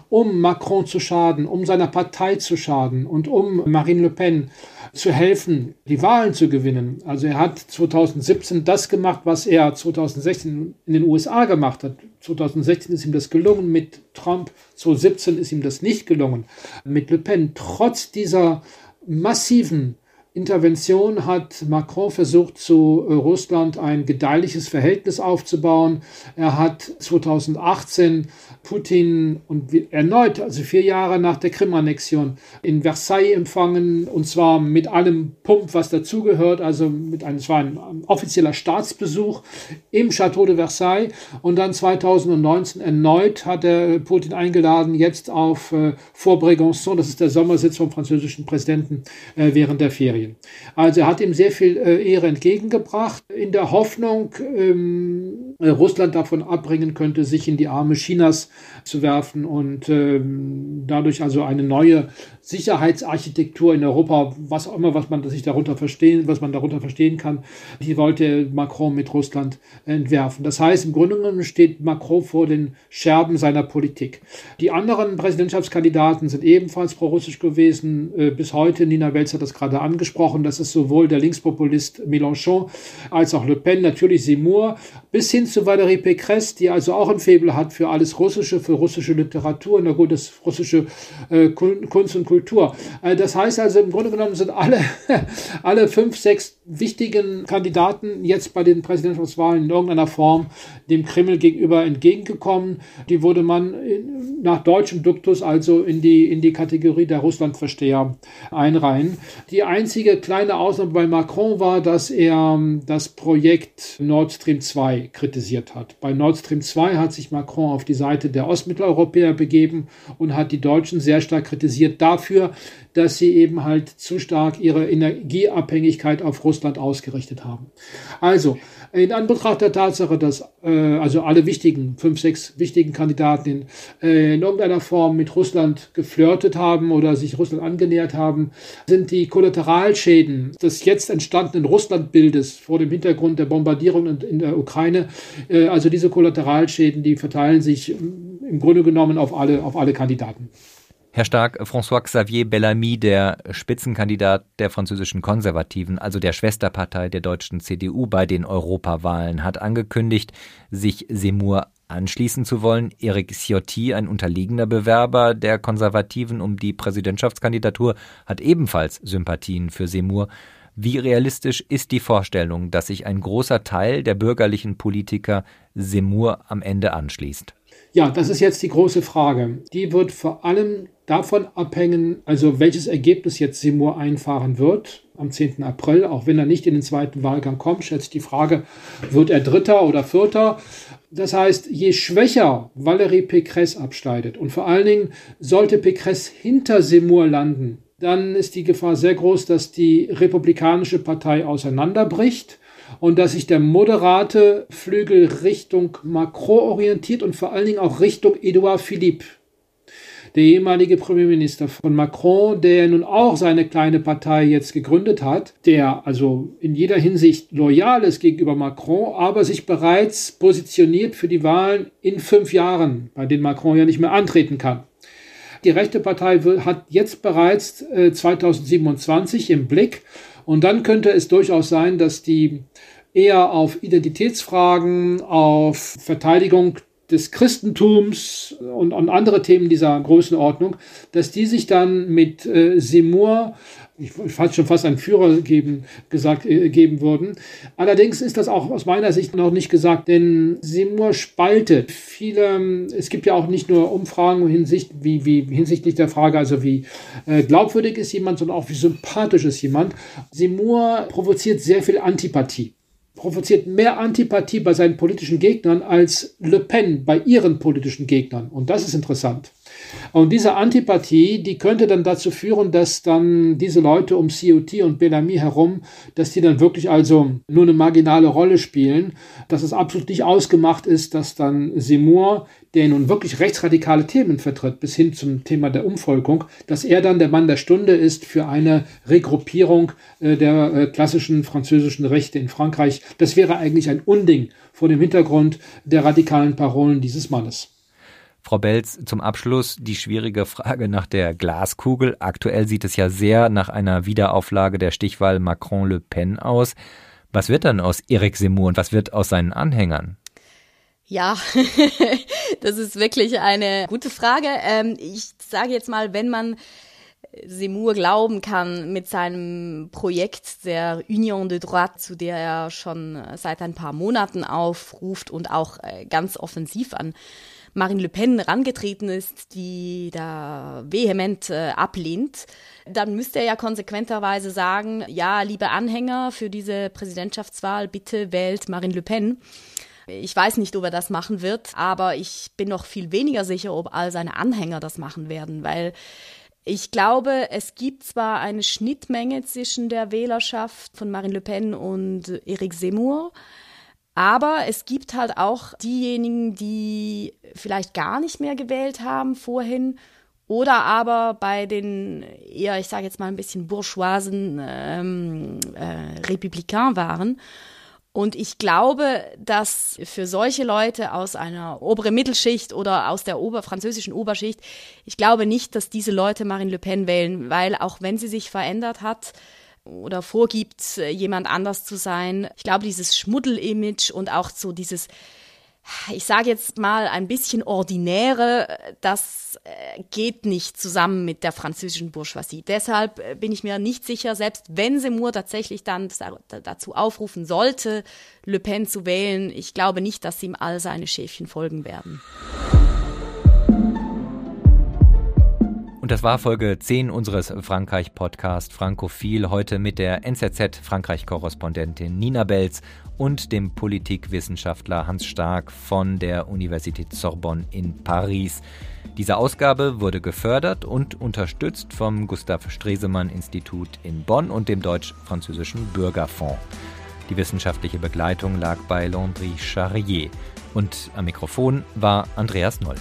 um Macron zu schaden, um seiner Partei zu schaden und um Marine Le Pen zu helfen, die Wahlen zu gewinnen. Also er hat 2017 das gemacht, was er 2016 in den USA gemacht hat. 2016 ist ihm das gelungen, mit Trump 2017 ist ihm das nicht gelungen. Mit Le Pen, trotz dieser massiven Intervention hat Macron versucht, zu Russland ein gedeihliches Verhältnis aufzubauen. Er hat 2018 Putin und erneut, also vier Jahre nach der Krim-Annexion, in Versailles empfangen und zwar mit allem Pump, was dazugehört. Also mit einem, es war ein offizieller Staatsbesuch im Château de Versailles und dann 2019 erneut hat er Putin eingeladen, jetzt auf äh, das ist der Sommersitz vom französischen Präsidenten äh, während der Ferien. Also er hat ihm sehr viel äh, Ehre entgegengebracht, in der Hoffnung, ähm, Russland davon abbringen könnte, sich in die Arme Chinas zu werfen und ähm, dadurch also eine neue Sicherheitsarchitektur in Europa, was auch immer, was man sich darunter verstehen, was man darunter verstehen kann, die wollte Macron mit Russland entwerfen. Das heißt, im Grunde genommen steht Macron vor den Scherben seiner Politik. Die anderen Präsidentschaftskandidaten sind ebenfalls pro-russisch gewesen. Äh, bis heute, Nina Welz hat das gerade angesprochen, das ist sowohl der Linkspopulist Mélenchon als auch Le Pen, natürlich Seymour, bis hin zu Valérie Pécresse, die also auch ein Faible hat für alles Russische, für russische Literatur, na gut, das russische äh, Kunst und Kultur Kultur. Äh, das heißt also, im Grunde genommen sind alle, [LAUGHS] alle fünf, sechs wichtigen Kandidaten jetzt bei den Präsidentschaftswahlen in irgendeiner Form dem Kreml gegenüber entgegengekommen. Die wurde man nach deutschem Duktus also in die, in die Kategorie der Russlandversteher einreihen. Die einzige kleine Ausnahme bei Macron war, dass er ähm, das Projekt Nord Stream 2 kritisiert hat. Bei Nord Stream 2 hat sich Macron auf die Seite der Ostmitteleuropäer begeben und hat die Deutschen sehr stark kritisiert dafür, dass sie eben halt zu stark ihre Energieabhängigkeit auf Russland ausgerichtet haben. Also, in Anbetracht der Tatsache, dass äh, also alle wichtigen, fünf, sechs wichtigen Kandidaten in, äh, in irgendeiner Form mit Russland geflirtet haben oder sich Russland angenähert haben, sind die Kollateralschäden des jetzt entstandenen Russlandbildes vor dem Hintergrund der Bombardierung in, in der Ukraine, äh, also diese Kollateralschäden, die verteilen sich im Grunde genommen auf alle, auf alle Kandidaten. Herr Stark, François-Xavier Bellamy, der Spitzenkandidat der französischen Konservativen, also der Schwesterpartei der deutschen CDU bei den Europawahlen, hat angekündigt, sich Seymour anschließen zu wollen. Eric Ciotti, ein unterlegener Bewerber der Konservativen um die Präsidentschaftskandidatur, hat ebenfalls Sympathien für Seymour. Wie realistisch ist die Vorstellung, dass sich ein großer Teil der bürgerlichen Politiker Seymour am Ende anschließt? Ja, das ist jetzt die große Frage. Die wird vor allem davon abhängen, also welches Ergebnis jetzt Seymour einfahren wird am 10. April, auch wenn er nicht in den zweiten Wahlgang kommt, schätzt die Frage, wird er Dritter oder Vierter? Das heißt, je schwächer Valérie Pécresse abschneidet und vor allen Dingen sollte Pécresse hinter Seymour landen, dann ist die Gefahr sehr groß, dass die Republikanische Partei auseinanderbricht und dass sich der moderate Flügel Richtung Macron orientiert und vor allen Dingen auch Richtung Edouard Philippe der ehemalige Premierminister von Macron, der nun auch seine kleine Partei jetzt gegründet hat, der also in jeder Hinsicht loyal ist gegenüber Macron, aber sich bereits positioniert für die Wahlen in fünf Jahren, bei denen Macron ja nicht mehr antreten kann. Die rechte Partei hat jetzt bereits 2027 äh, im Blick und dann könnte es durchaus sein, dass die eher auf Identitätsfragen, auf Verteidigung des Christentums und, und andere Themen dieser Größenordnung, dass die sich dann mit äh, Seymour ich fand schon fast einen Führer geben, gesagt, äh, geben würden. Allerdings ist das auch aus meiner Sicht noch nicht gesagt, denn Seymour spaltet viele, es gibt ja auch nicht nur Umfragen hinsicht, wie, wie, hinsichtlich der Frage, also wie äh, glaubwürdig ist jemand, sondern auch wie sympathisch ist jemand. Seymour provoziert sehr viel Antipathie provoziert mehr Antipathie bei seinen politischen Gegnern als Le Pen bei ihren politischen Gegnern. Und das ist interessant. Und diese Antipathie, die könnte dann dazu führen, dass dann diese Leute um COT und Bellamy herum, dass die dann wirklich also nur eine marginale Rolle spielen, dass es absolut nicht ausgemacht ist, dass dann Seymour, der nun wirklich rechtsradikale Themen vertritt, bis hin zum Thema der Umvolkung, dass er dann der Mann der Stunde ist für eine Regruppierung äh, der äh, klassischen französischen Rechte in Frankreich. Das wäre eigentlich ein Unding vor dem Hintergrund der radikalen Parolen dieses Mannes. Frau Belz, zum Abschluss die schwierige Frage nach der Glaskugel. Aktuell sieht es ja sehr nach einer Wiederauflage der Stichwahl Macron-Le Pen aus. Was wird dann aus Eric Seymour und was wird aus seinen Anhängern? Ja, [LAUGHS] das ist wirklich eine gute Frage. Ähm, ich sage jetzt mal, wenn man Seymour glauben kann mit seinem Projekt der Union de Droite, zu der er schon seit ein paar Monaten aufruft und auch äh, ganz offensiv an Marine Le Pen rangetreten ist, die da vehement äh, ablehnt, dann müsste er ja konsequenterweise sagen, ja, liebe Anhänger für diese Präsidentschaftswahl, bitte wählt Marine Le Pen. Ich weiß nicht, ob er das machen wird, aber ich bin noch viel weniger sicher, ob all seine Anhänger das machen werden, weil ich glaube, es gibt zwar eine Schnittmenge zwischen der Wählerschaft von Marine Le Pen und Eric Zemmour, aber es gibt halt auch diejenigen, die vielleicht gar nicht mehr gewählt haben vorhin oder aber bei den eher, ich sage jetzt mal ein bisschen bourgeoisen ähm, äh, Republikaner waren. Und ich glaube, dass für solche Leute aus einer oberen Mittelschicht oder aus der Ober französischen Oberschicht, ich glaube nicht, dass diese Leute Marine Le Pen wählen, weil auch wenn sie sich verändert hat, oder vorgibt, äh, jemand anders zu sein. Ich glaube, dieses Schmuddel-Image und auch so dieses, ich sage jetzt mal ein bisschen ordinäre, das äh, geht nicht zusammen mit der französischen Bourgeoisie. Deshalb äh, bin ich mir nicht sicher, selbst wenn Seymour tatsächlich dann dazu aufrufen sollte, Le Pen zu wählen, ich glaube nicht, dass ihm all seine Schäfchen folgen werden. Und das war Folge 10 unseres Frankreich-Podcast Frankophil. Heute mit der NZZ-Frankreich-Korrespondentin Nina Belz und dem Politikwissenschaftler Hans Stark von der Universität Sorbonne in Paris. Diese Ausgabe wurde gefördert und unterstützt vom Gustav Stresemann Institut in Bonn und dem Deutsch-Französischen Bürgerfonds. Die wissenschaftliche Begleitung lag bei Landry Charrier. Und am Mikrofon war Andreas Noll.